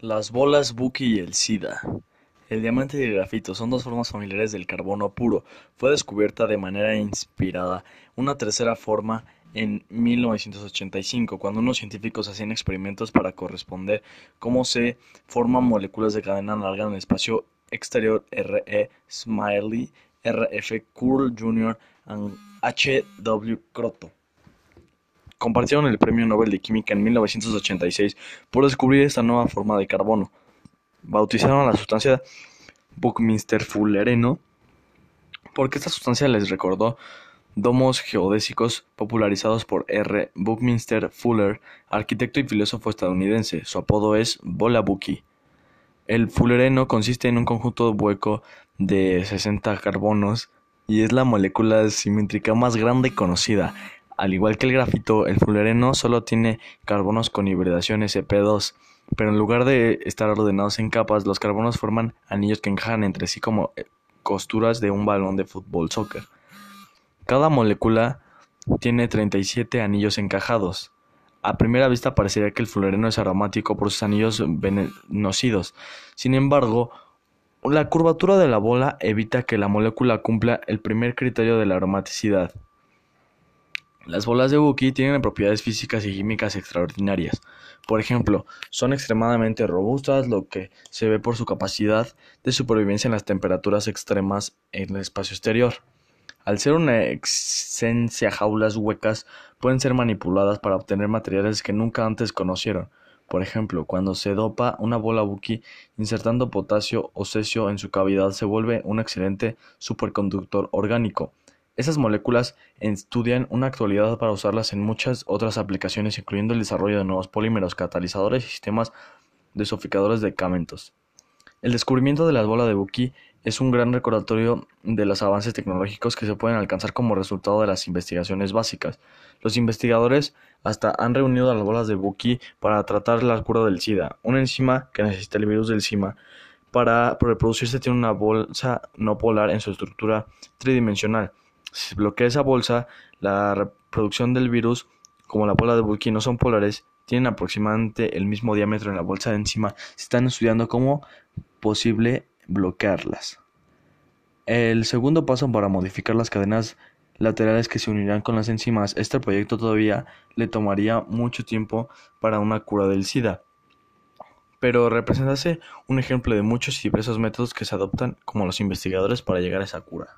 Las bolas Bucky y el SIDA. El diamante y el grafito son dos formas familiares del carbono puro. Fue descubierta de manera inspirada una tercera forma en 1985, cuando unos científicos hacían experimentos para corresponder cómo se forman moléculas de cadena larga en el espacio exterior R.E. Smiley, R.F. Curl Jr. y H.W. Croto compartieron el Premio Nobel de Química en 1986 por descubrir esta nueva forma de carbono. Bautizaron a la sustancia Buckminster-Fullereno porque esta sustancia les recordó domos geodésicos popularizados por R. Buckminster Fuller, arquitecto y filósofo estadounidense. Su apodo es Bola Bucky. El fullereno consiste en un conjunto hueco de 60 carbonos y es la molécula simétrica más grande conocida. Al igual que el grafito, el fullereno solo tiene carbonos con hibridación sp2, pero en lugar de estar ordenados en capas, los carbonos forman anillos que encajan entre sí como eh, costuras de un balón de fútbol soccer. Cada molécula tiene 37 anillos encajados. A primera vista parecería que el fullereno es aromático por sus anillos venenocidos. Sin embargo, la curvatura de la bola evita que la molécula cumpla el primer criterio de la aromaticidad. Las bolas de Bucky tienen propiedades físicas y químicas extraordinarias. Por ejemplo, son extremadamente robustas, lo que se ve por su capacidad de supervivencia en las temperaturas extremas en el espacio exterior. Al ser una esencia jaulas huecas, pueden ser manipuladas para obtener materiales que nunca antes conocieron. Por ejemplo, cuando se dopa una bola Bucky insertando potasio o cesio en su cavidad se vuelve un excelente superconductor orgánico. Esas moléculas estudian una actualidad para usarlas en muchas otras aplicaciones, incluyendo el desarrollo de nuevos polímeros, catalizadores y sistemas desoficadores de camentos. El descubrimiento de las bolas de Bucky es un gran recordatorio de los avances tecnológicos que se pueden alcanzar como resultado de las investigaciones básicas. Los investigadores hasta han reunido las bolas de Bucky para tratar la cura del SIDA, una enzima que necesita el virus del SIMA para reproducirse tiene una bolsa no polar en su estructura tridimensional. Si se bloquea esa bolsa, la reproducción del virus, como la bola de Bucky no son polares, tienen aproximadamente el mismo diámetro en la bolsa de encima. Se están estudiando cómo posible bloquearlas. El segundo paso para modificar las cadenas laterales que se unirán con las enzimas, este proyecto todavía le tomaría mucho tiempo para una cura del SIDA, pero representase un ejemplo de muchos y diversos métodos que se adoptan como los investigadores para llegar a esa cura.